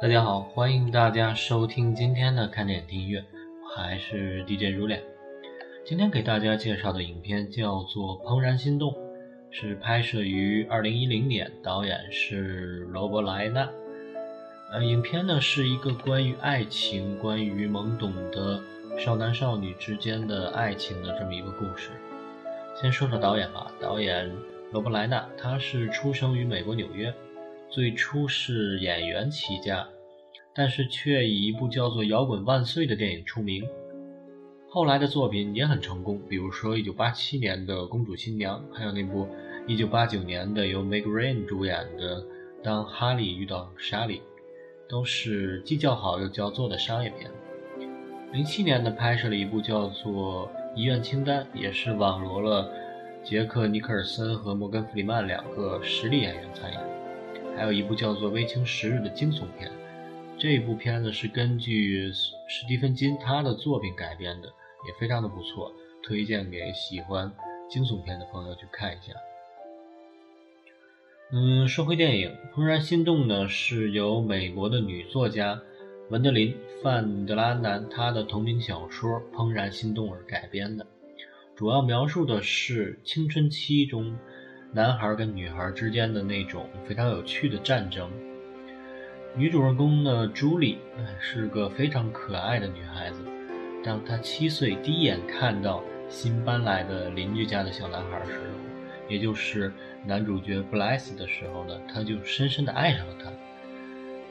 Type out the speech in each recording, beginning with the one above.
大家好，欢迎大家收听今天的看点听音乐，还是 DJ 如脸。今天给大家介绍的影片叫做《怦然心动》，是拍摄于2010年，导演是罗伯莱纳。呃，影片呢是一个关于爱情、关于懵懂的少男少女之间的爱情的这么一个故事。先说说导演吧，导演罗伯莱纳，他是出生于美国纽约，最初是演员起家，但是却以一部叫做《摇滚万岁》的电影出名。后来的作品也很成功，比如说1987年的《公主新娘》，还有那部1989年的由 Meg Ryan 主演的《当哈利遇到莎莉》。都是既叫好又叫座的商业片。零七年的拍摄了一部叫做《遗愿清单》，也是网罗了杰克·尼克尔森和摩根·弗里曼两个实力演员参演。还有一部叫做《微情十日》的惊悚片，这部片子是根据史蒂芬金他的作品改编的，也非常的不错，推荐给喜欢惊悚片的朋友去看一下。嗯，说回电影《怦然心动》呢，是由美国的女作家文德林·范德拉南她的同名小说《怦然心动》而改编的，主要描述的是青春期中男孩跟女孩之间的那种非常有趣的战争。女主人公呢，朱莉是个非常可爱的女孩子。当她七岁第一眼看到新搬来的邻居家的小男孩时，也就是男主角布莱斯的时候呢，他就深深的爱上了他。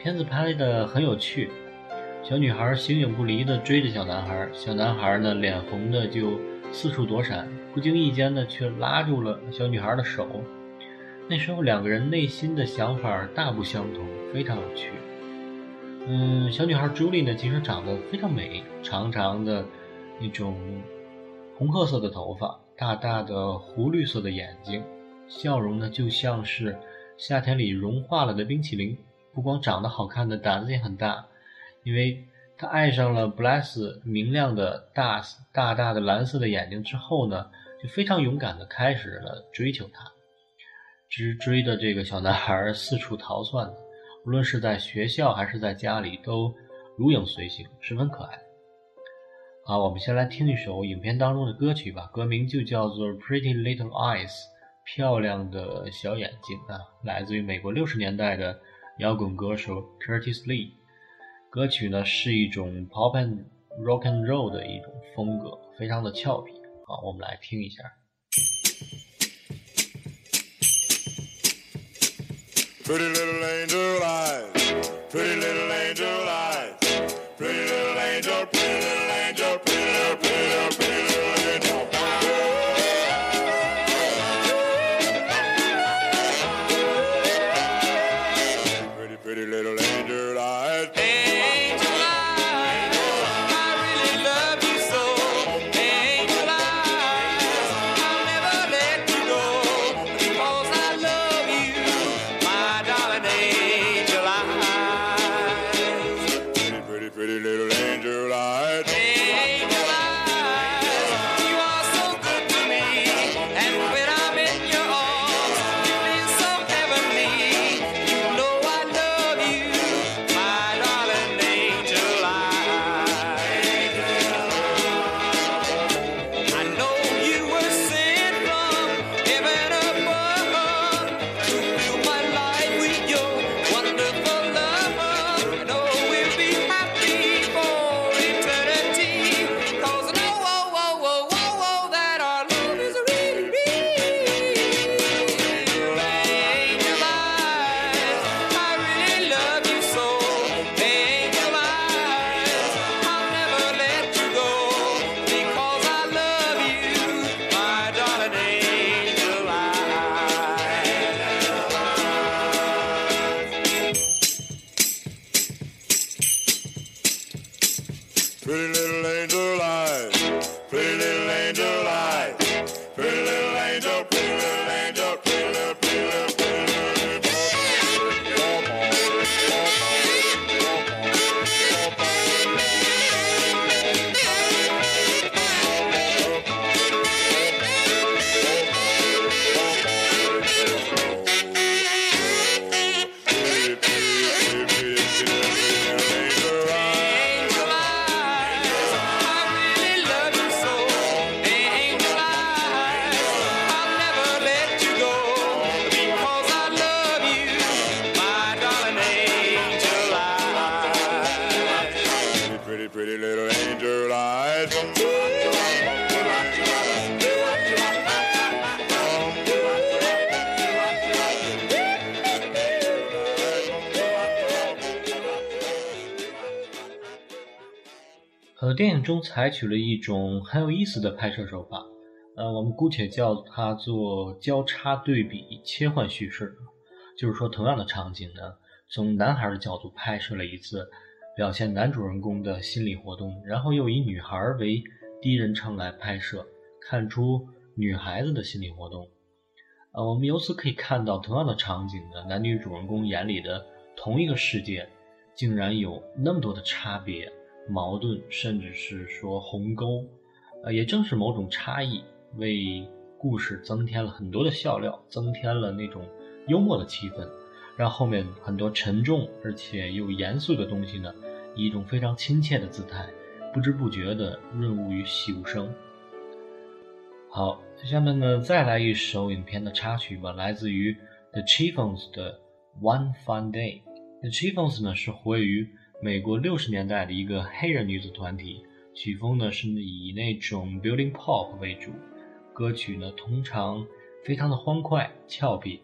片子拍的很有趣，小女孩形影不离的追着小男孩，小男孩呢脸红的就四处躲闪，不经意间呢却拉住了小女孩的手。那时候两个人内心的想法大不相同，非常有趣。嗯，小女孩朱莉呢其实长得非常美，长长的那种红褐色的头发。大大的湖绿色的眼睛，笑容呢就像是夏天里融化了的冰淇淋。不光长得好看的，胆子也很大，因为他爱上了布莱斯明亮的大大大的蓝色的眼睛之后呢，就非常勇敢的开始了追求他，直追的这个小男孩四处逃窜，无论是在学校还是在家里都如影随形，十分可爱。好，我们先来听一首影片当中的歌曲吧，歌名就叫做《Pretty Little Eyes》，漂亮的小眼睛啊，来自于美国六十年代的摇滚歌手 Curtis Lee。歌曲呢是一种 pop and rock and roll 的一种风格，非常的俏皮。好，我们来听一下。Pretty little angel eyes, pretty little angel eyes, pretty little angel, pretty little angel pull her pretty，电影中采取了一种很有意思的拍摄手法，呃，我们姑且叫它做交叉对比切换叙事。就是说，同样的场景呢，从男孩的角度拍摄了一次，表现男主人公的心理活动，然后又以女孩为第一人称来拍摄，看出女孩子的心理活动。呃，我们由此可以看到，同样的场景呢，男女主人公眼里的同一个世界，竟然有那么多的差别。矛盾，甚至是说鸿沟，呃，也正是某种差异，为故事增添了很多的笑料，增添了那种幽默的气氛，让后面很多沉重而且又严肃的东西呢，以一种非常亲切的姿态，不知不觉的润物于细无声。好，下面呢，再来一首影片的插曲吧，来自于 The Chieftains 的 One Fun Day。The Chieftains 呢是活跃于。美国六十年代的一个黑人女子团体，曲风呢是以那种 building pop 为主，歌曲呢通常非常的欢快俏皮，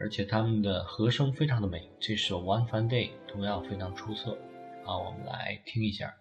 而且他们的和声非常的美。这首 One Fine Day 同样非常出色，好，我们来听一下。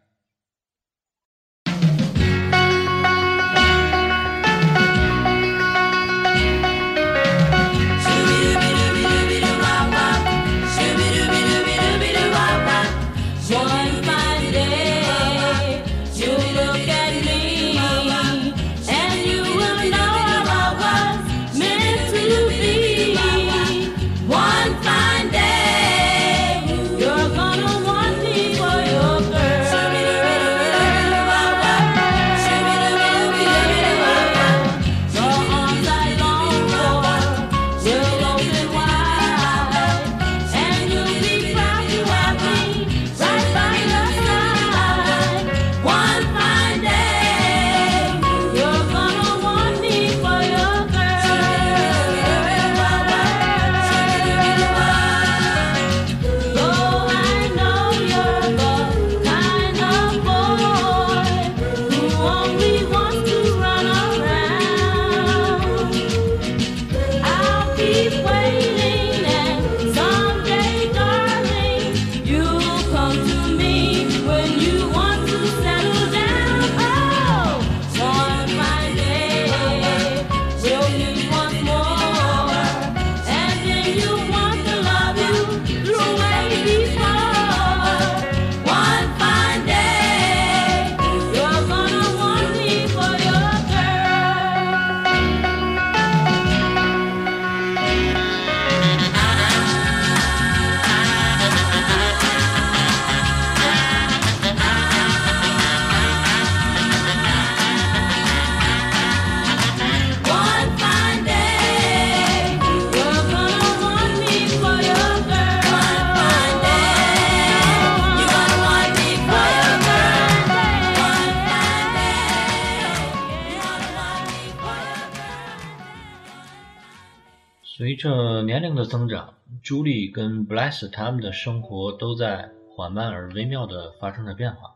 随着年龄的增长，朱莉跟 Bless 他们的生活都在缓慢而微妙地发生着变化。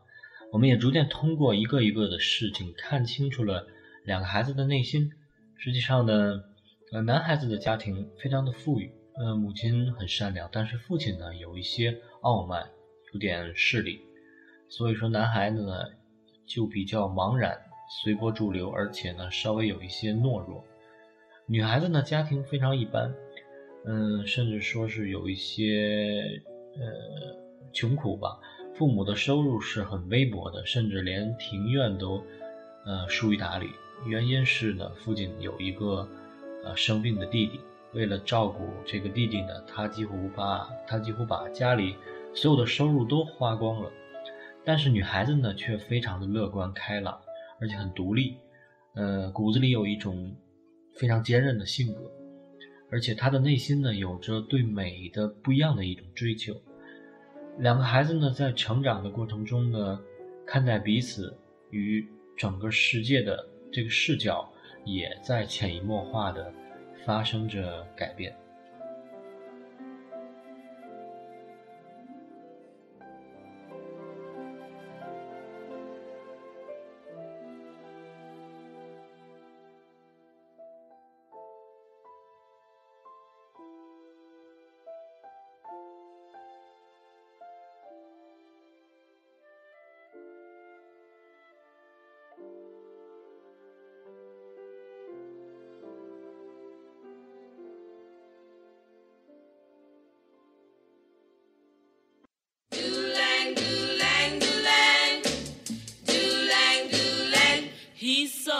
我们也逐渐通过一个一个的事情看清楚了两个孩子的内心。实际上呢，呃，男孩子的家庭非常的富裕，呃，母亲很善良，但是父亲呢有一些傲慢，有点势利，所以说男孩子呢就比较茫然，随波逐流，而且呢稍微有一些懦弱。女孩子呢，家庭非常一般，嗯，甚至说是有一些呃穷苦吧。父母的收入是很微薄的，甚至连庭院都呃疏于打理。原因是呢，父亲有一个呃生病的弟弟，为了照顾这个弟弟呢，他几乎把他几乎把家里所有的收入都花光了。但是女孩子呢，却非常的乐观开朗，而且很独立，呃，骨子里有一种。非常坚韧的性格，而且他的内心呢，有着对美的不一样的一种追求。两个孩子呢，在成长的过程中呢，看待彼此与整个世界的这个视角，也在潜移默化的发生着改变。He's so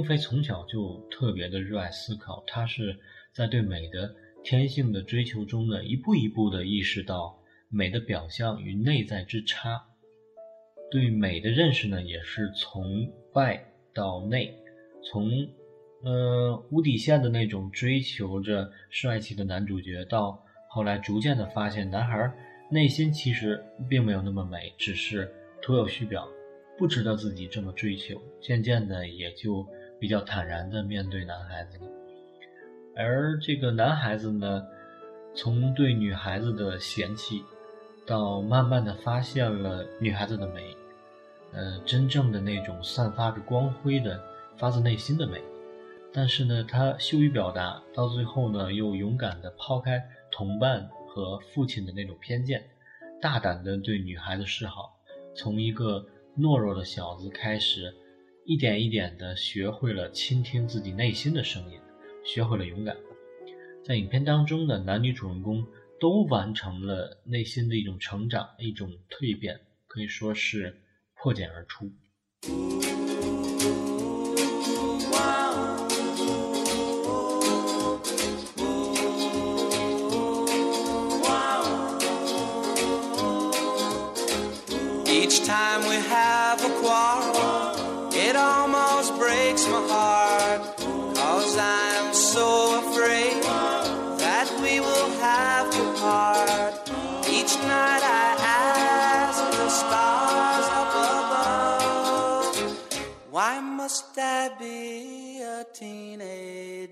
并非从小就特别的热爱思考，她是在对美的天性的追求中呢，一步一步的意识到美的表象与内在之差。对美的认识呢，也是从外到内，从呃无底线的那种追求着帅气的男主角，到后来逐渐的发现，男孩内心其实并没有那么美，只是徒有虚表。不值得自己这么追求，渐渐的也就比较坦然的面对男孩子。而这个男孩子呢，从对女孩子的嫌弃，到慢慢的发现了女孩子的美，呃，真正的那种散发着光辉的、发自内心的美。但是呢，他羞于表达，到最后呢，又勇敢的抛开同伴和父亲的那种偏见，大胆的对女孩子示好，从一个。懦弱的小子开始，一点一点地学会了倾听自己内心的声音，学会了勇敢。在影片当中的男女主人公都完成了内心的一种成长，一种蜕变，可以说是破茧而出。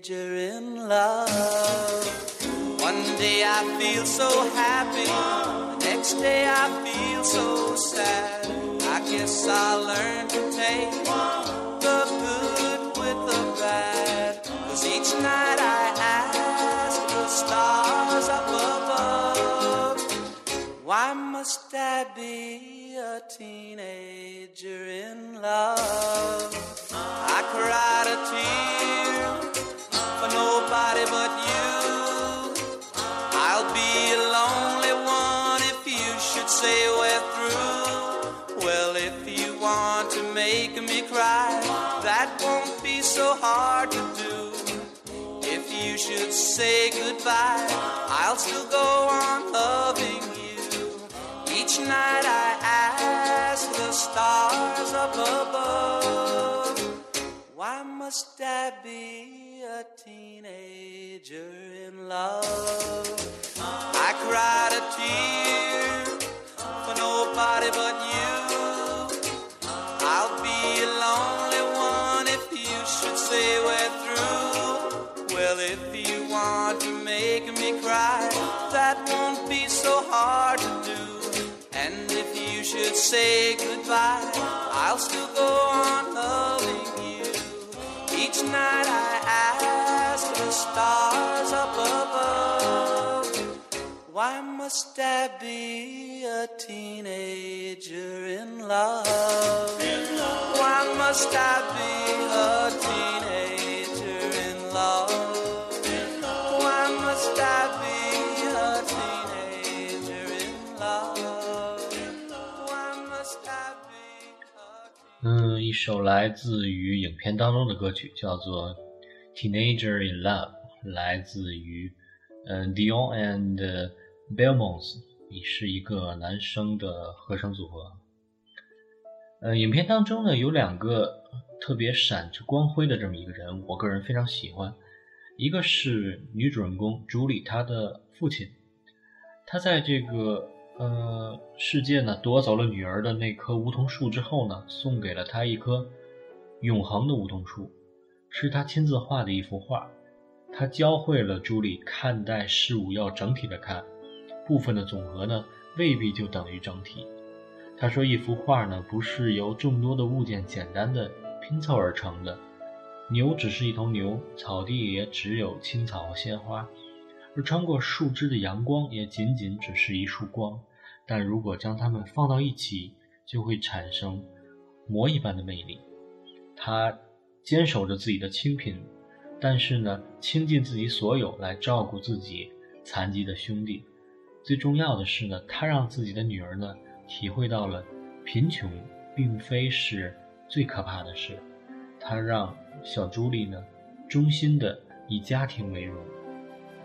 Teenager in love? One day I feel so happy, the next day I feel so sad. I guess I'll learn to take the good with the bad. Cause each night I ask the stars up above, why must I be a teenager in love? I cried a tear should say goodbye, I'll still go on loving you. Each night I ask the stars up above, why must I be a teenager in love? I cried a tear for nobody but you. So hard to do. And if you should say goodbye, I'll still go on loving you. Each night I ask the stars up above, why must I be a teenager in love? Why must I be a teenager 一首来自于影片当中的歌曲叫做《Teenager in Love》，来自于嗯 Dion and Belmonts，也是一个男生的合成组合。呃，影片当中呢有两个特别闪着光辉的这么一个人，我个人非常喜欢。一个是女主人公朱莉，她的父亲，他在这个呃世界呢夺走了女儿的那棵梧桐树之后呢，送给了她一棵永恒的梧桐树，是他亲自画的一幅画。他教会了朱莉看待事物要整体的看，部分的总和呢未必就等于整体。他说：“一幅画呢，不是由众多的物件简单的拼凑而成的。牛只是一头牛，草地也只有青草和鲜花，而穿过树枝的阳光也仅仅只是一束光。但如果将它们放到一起，就会产生魔一般的魅力。他坚守着自己的清贫，但是呢，倾尽自己所有来照顾自己残疾的兄弟。最重要的是呢，他让自己的女儿呢，体会到了贫穷并非是最可怕的事。他让小朱莉呢，衷心的以家庭为荣。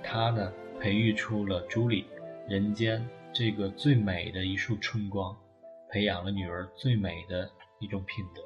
他呢，培育出了朱莉，人间这个最美的一束春光。培养了女儿最美的一种品德。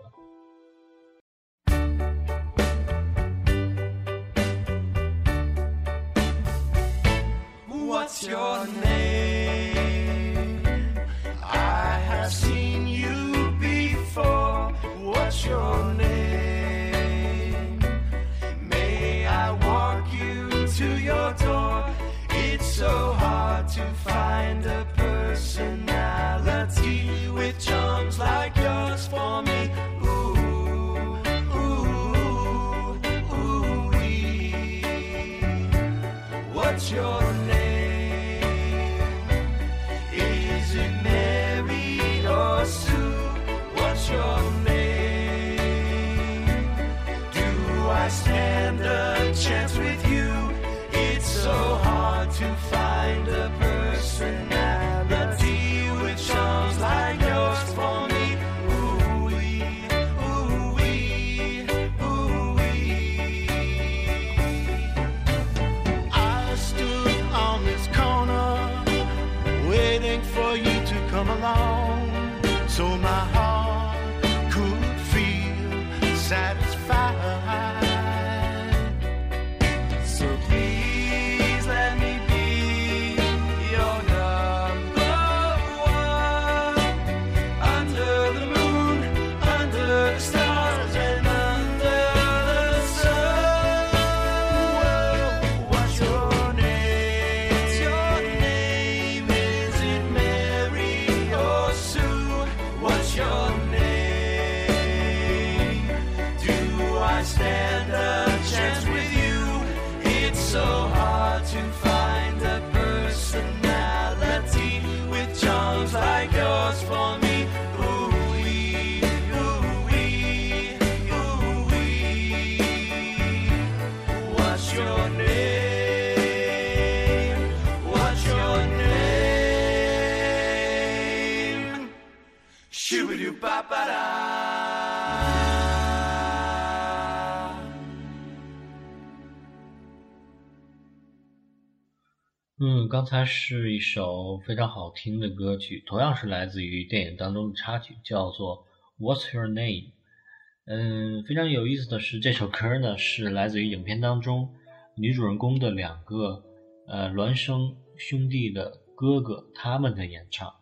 come along so my heart could feel sad. 嗯，刚才是一首非常好听的歌曲，同样是来自于电影当中的插曲，叫做《What's Your Name》。嗯，非常有意思的是，这首歌呢是来自于影片当中女主人公的两个呃孪生兄弟的哥哥他们的演唱，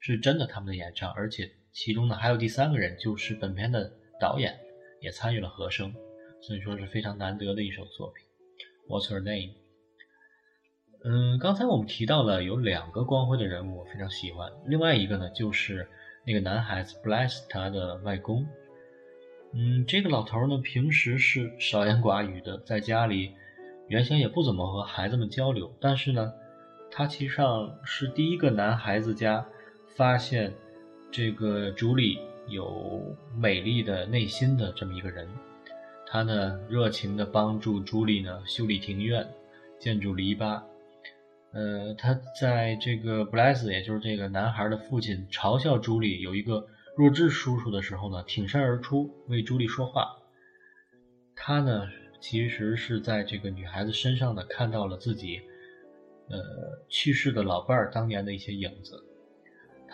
是真的他们的演唱，而且其中呢还有第三个人，就是本片的导演也参与了和声，所以说是非常难得的一首作品。《What's Your Name》。嗯，刚才我们提到了有两个光辉的人物，我非常喜欢。另外一个呢，就是那个男孩子 Bless 他的外公。嗯，这个老头呢，平时是少言寡语的，在家里原先也不怎么和孩子们交流。但是呢，他其实上是第一个男孩子家发现这个朱莉有美丽的内心的这么一个人。他呢，热情的帮助朱莉呢修理庭院，建筑篱笆。呃，他在这个布莱斯，也就是这个男孩的父亲，嘲笑朱莉有一个弱智叔叔的时候呢，挺身而出为朱莉说话。他呢，其实是在这个女孩子身上呢，看到了自己，呃，去世的老伴儿当年的一些影子。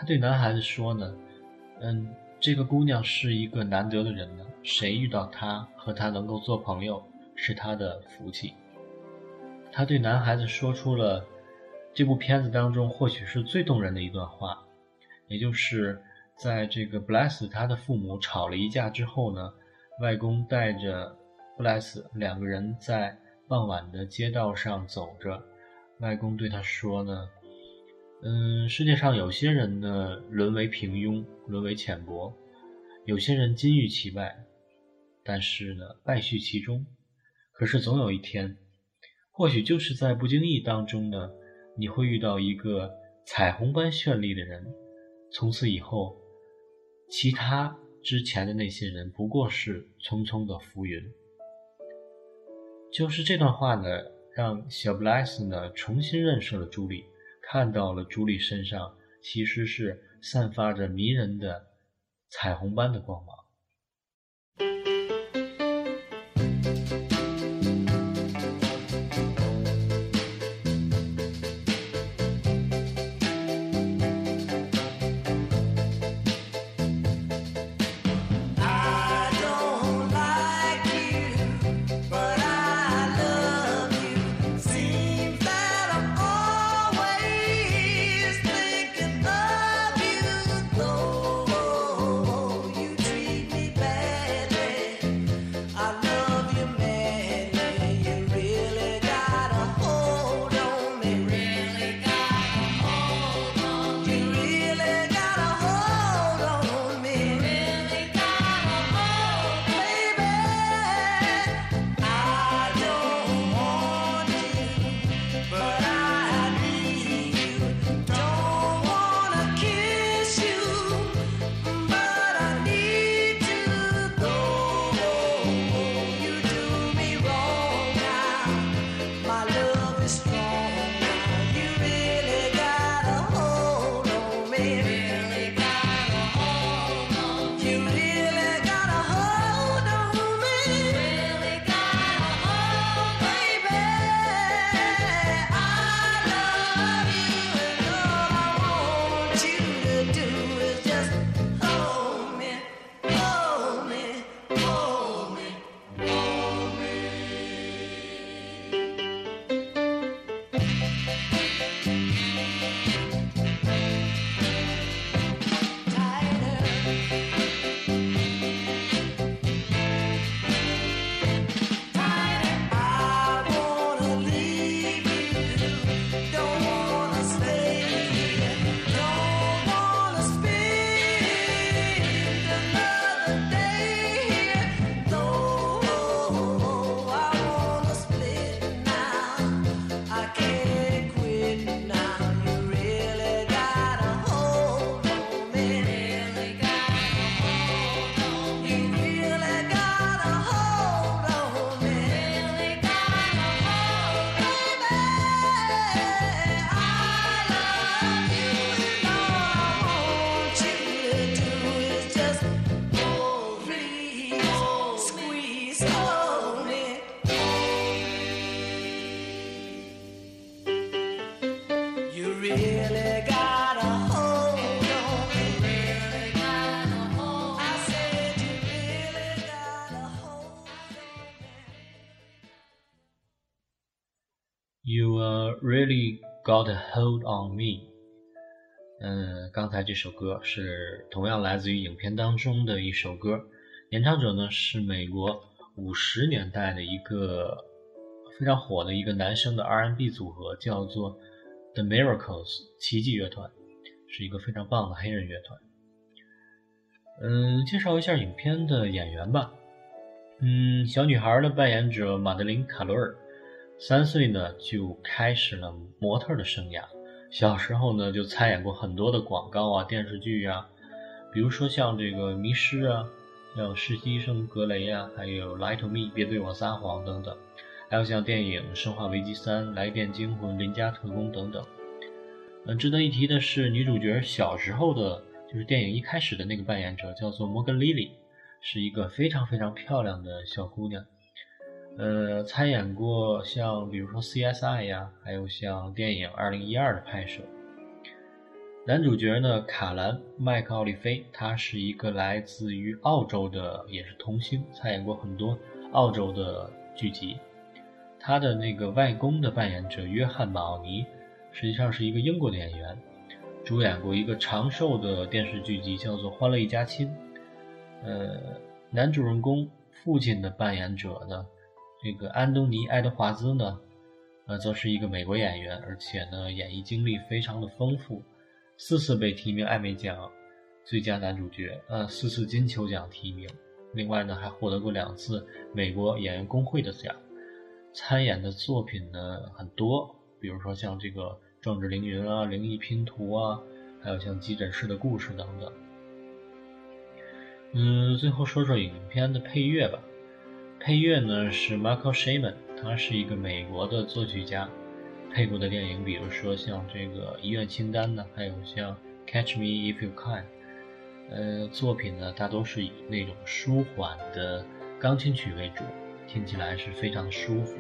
他对男孩子说呢，嗯，这个姑娘是一个难得的人呢，谁遇到她和她能够做朋友，是她的福气。他对男孩子说出了。这部片子当中，或许是最动人的一段话，也就是在这个 Bless 他的父母吵了一架之后呢，外公带着 Bless 两个人在傍晚的街道上走着，外公对他说呢：“嗯，世界上有些人呢沦为平庸，沦为浅薄；有些人金玉其外，但是呢，败絮其中。可是总有一天，或许就是在不经意当中呢，你会遇到一个彩虹般绚丽的人。从此以后，其他之前的那些人不过是匆匆的浮云。就是这段话呢，让小布莱斯呢重新认识了朱莉，看到了朱莉身上其实是散发着迷人的彩虹般的光芒。Got a hold on me。嗯，刚才这首歌是同样来自于影片当中的一首歌，演唱者呢是美国五十年代的一个非常火的一个男生的 R&B 组合，叫做 The Miracles 奇迹乐团，是一个非常棒的黑人乐团。嗯，介绍一下影片的演员吧。嗯，小女孩的扮演者马德琳·卡罗尔。三岁呢就开始了模特的生涯，小时候呢就参演过很多的广告啊、电视剧啊，比如说像这个《迷失》啊，像《实习生格雷》啊，还有《Lie to Me》别对我撒谎等等，还有像电影《生化危机三》《来电惊魂》《邻家特工》等等。嗯，值得一提的是，女主角小时候的，就是电影一开始的那个扮演者叫做摩根·莉莉，是一个非常非常漂亮的小姑娘。呃，参演过像比如说 CSI 呀，还有像电影《二零一二》的拍摄。男主角呢，卡兰·麦克奥利菲，他是一个来自于澳洲的，也是童星，参演过很多澳洲的剧集。他的那个外公的扮演者约翰·马奥尼，实际上是一个英国的演员，主演过一个长寿的电视剧集，叫做《欢乐一家亲》。呃，男主人公父亲的扮演者呢？这个安东尼·爱德华兹呢，呃，则是一个美国演员，而且呢，演艺经历非常的丰富，四次被提名艾美奖最佳男主角，呃，四次金球奖提名，另外呢，还获得过两次美国演员工会的奖。参演的作品呢很多，比如说像这个《壮志凌云》啊，《灵异拼图》啊，还有像《急诊室的故事》等等。嗯，最后说说影片的配乐吧。配乐呢是 Michael Sherman，他是一个美国的作曲家，配过的电影，比如说像这个《医院清单》呢，还有像《Catch Me If You Can》。呃，作品呢大多是以那种舒缓的钢琴曲为主，听起来是非常舒服。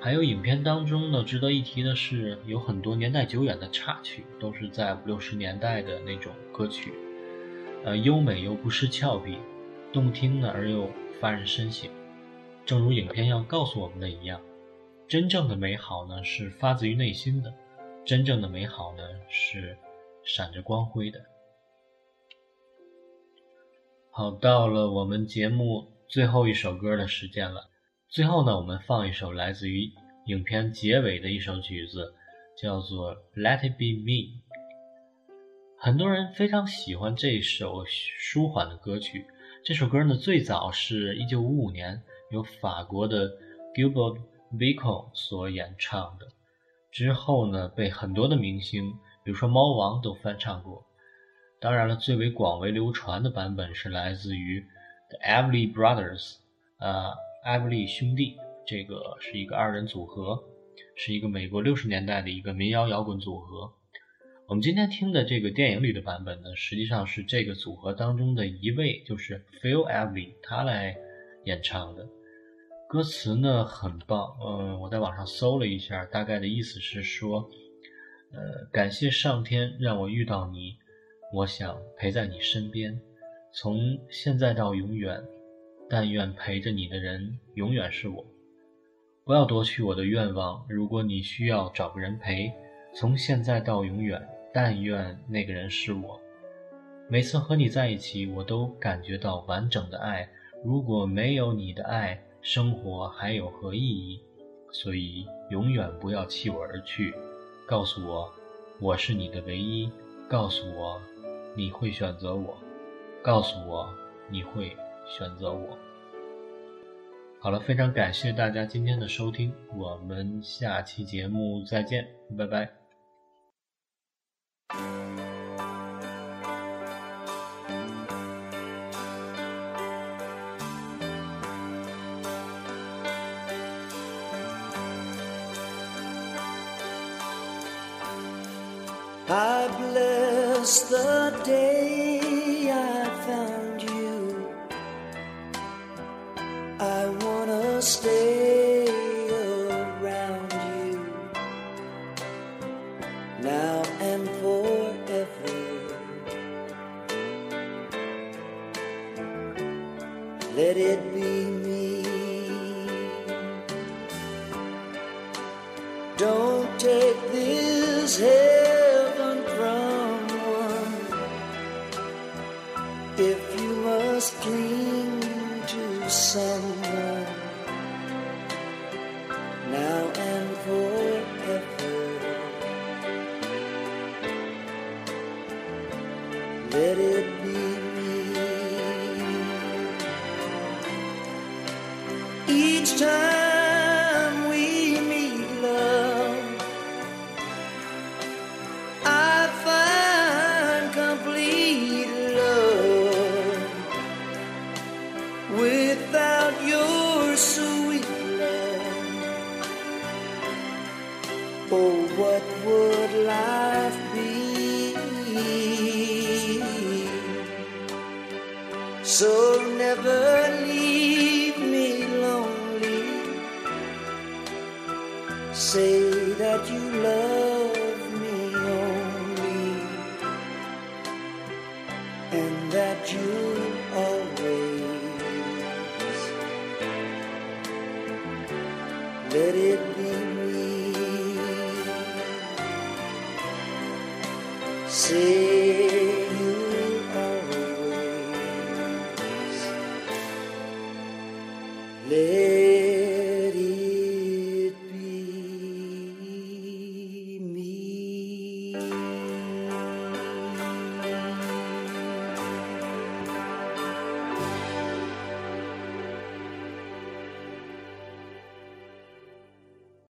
还有影片当中呢，值得一提的是，有很多年代久远的插曲，都是在五六十年代的那种歌曲，呃，优美又不失俏皮，动听呢而又发人深省。正如影片要告诉我们的一样，真正的美好呢是发自于内心的，真正的美好呢是闪着光辉的。好，到了我们节目最后一首歌的时间了。最后呢，我们放一首来自于影片结尾的一首曲子，叫做《Let It Be Me》。很多人非常喜欢这首舒缓的歌曲。这首歌呢，最早是一九五五年由法国的 Gilbert b i c o 所演唱的，之后呢，被很多的明星，比如说猫王都翻唱过。当然了，最为广为流传的版本是来自于 The Everly Brothers，呃，艾弗利兄弟，这个是一个二人组合，是一个美国六十年代的一个民谣摇滚组合。我们今天听的这个电影里的版本呢，实际上是这个组合当中的一位，就是 Phil Everly，他来演唱的。歌词呢很棒，嗯，我在网上搜了一下，大概的意思是说，呃，感谢上天让我遇到你。我想陪在你身边，从现在到永远。但愿陪着你的人永远是我。不要夺取我的愿望。如果你需要找个人陪，从现在到永远，但愿那个人是我。每次和你在一起，我都感觉到完整的爱。如果没有你的爱，生活还有何意义？所以永远不要弃我而去。告诉我，我是你的唯一。告诉我。你会选择我，告诉我你会选择我。好了，非常感谢大家今天的收听，我们下期节目再见，拜拜。I bless the day. What would life be? So never leave me lonely. Say